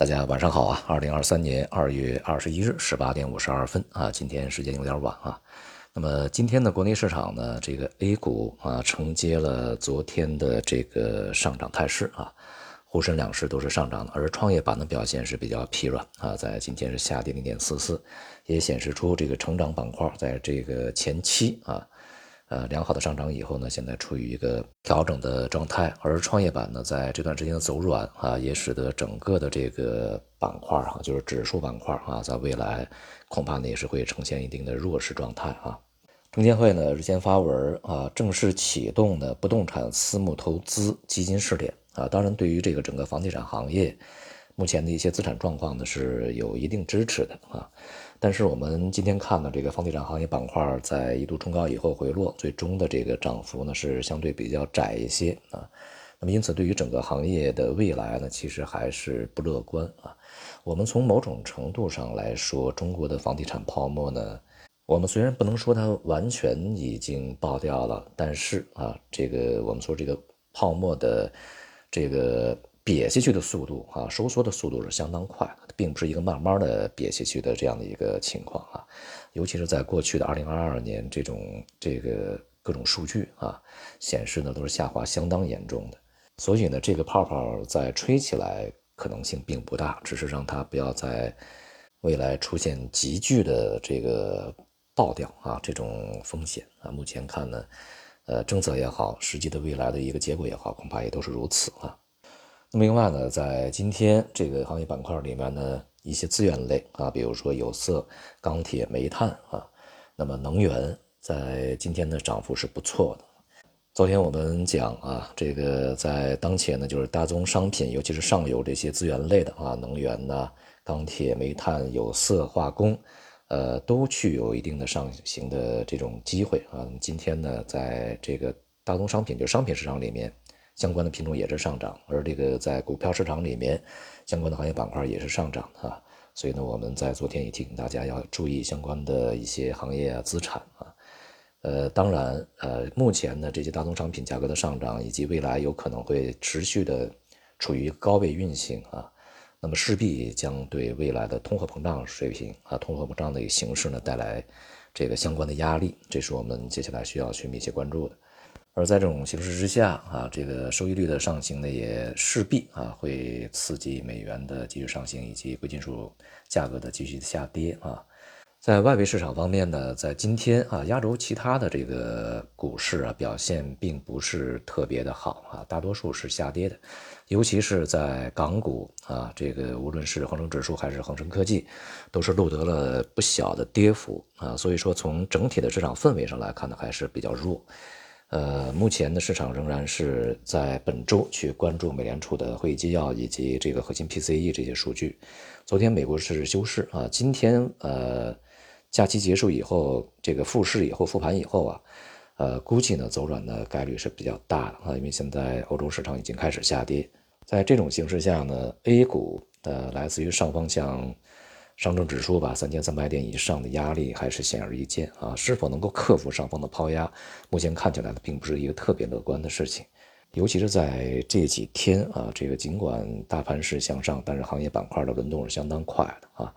大家晚上好啊！二零二三年二月二十一日十八点五十二分啊，今天时间有点晚啊。那么今天的国内市场呢，这个 A 股啊承接了昨天的这个上涨态势啊，沪深两市都是上涨的，而创业板的表现是比较疲软啊，在今天是下跌零点四四，也显示出这个成长板块在这个前期啊。呃，良好的上涨以后呢，现在处于一个调整的状态，而创业板呢，在这段时间的走软啊，也使得整个的这个板块哈，就是指数板块啊，在未来恐怕呢也是会呈现一定的弱势状态啊。证监会呢日前发文啊，正式启动的不动产私募投资基金试点啊，当然对于这个整个房地产行业。目前的一些资产状况呢是有一定支持的啊，但是我们今天看到，这个房地产行业板块在一度冲高以后回落，最终的这个涨幅呢是相对比较窄一些啊。那么因此，对于整个行业的未来呢，其实还是不乐观啊。我们从某种程度上来说，中国的房地产泡沫呢，我们虽然不能说它完全已经爆掉了，但是啊，这个我们说这个泡沫的这个。瘪下去的速度啊，收缩的速度是相当快的，并不是一个慢慢的瘪下去的这样的一个情况啊。尤其是在过去的二零二二年，这种这个各种数据啊显示呢，都是下滑相当严重的。所以呢，这个泡泡再吹起来可能性并不大，只是让它不要在未来出现急剧的这个爆掉啊这种风险啊。目前看呢，呃，政策也好，实际的未来的一个结果也好，恐怕也都是如此啊。那么另外呢，在今天这个行业板块里面呢，一些资源类啊，比如说有色、钢铁、煤炭啊，那么能源在今天的涨幅是不错的。昨天我们讲啊，这个在当前呢，就是大宗商品，尤其是上游这些资源类的啊，能源呢、钢铁、煤炭、有色、化工，呃，都具有一定的上行的这种机会啊。今天呢，在这个大宗商品，就商品市场里面。相关的品种也是上涨，而这个在股票市场里面，相关的行业板块也是上涨的，所以呢，我们在昨天也提醒大家要注意相关的一些行业啊、资产啊。呃，当然，呃，目前呢这些大宗商品价格的上涨，以及未来有可能会持续的处于高位运行啊，那么势必将对未来的通货膨胀水平啊、通货膨胀的一个形势呢带来这个相关的压力，这是我们接下来需要去密切关注的。而在这种形势之下啊，这个收益率的上行呢，也势必啊会刺激美元的继续上行，以及贵金属价格的继续下跌啊。在外围市场方面呢，在今天啊，亚洲其他的这个股市啊表现并不是特别的好啊，大多数是下跌的，尤其是在港股啊，这个无论是恒生指数还是恒生科技，都是录得了不小的跌幅啊。所以说，从整体的市场氛围上来看呢，还是比较弱。呃，目前的市场仍然是在本周去关注美联储的会议纪要以及这个核心 PCE 这些数据。昨天美国是休市啊，今天呃假期结束以后，这个复市以后复盘以后啊，呃估计呢走软的概率是比较大的啊，因为现在欧洲市场已经开始下跌，在这种形势下呢，A 股的来自于上方向。上证指数吧，三千三百点以上的压力还是显而易见啊！是否能够克服上方的抛压，目前看起来呢，并不是一个特别乐观的事情。尤其是在这几天啊，这个尽管大盘是向上，但是行业板块的轮动是相当快的啊，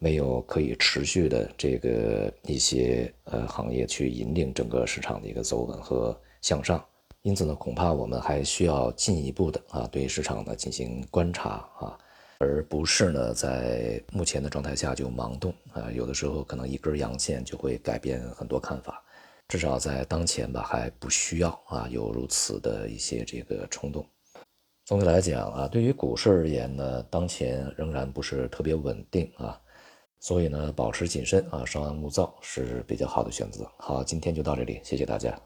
没有可以持续的这个一些呃行业去引领整个市场的一个走稳和向上。因此呢，恐怕我们还需要进一步的啊，对市场呢进行观察啊。而不是呢，在目前的状态下就盲动啊，有的时候可能一根阳线就会改变很多看法，至少在当前吧，还不需要啊有如此的一些这个冲动。总体来讲啊，对于股市而言呢，当前仍然不是特别稳定啊，所以呢，保持谨慎啊，稍安勿躁是比较好的选择。好，今天就到这里，谢谢大家。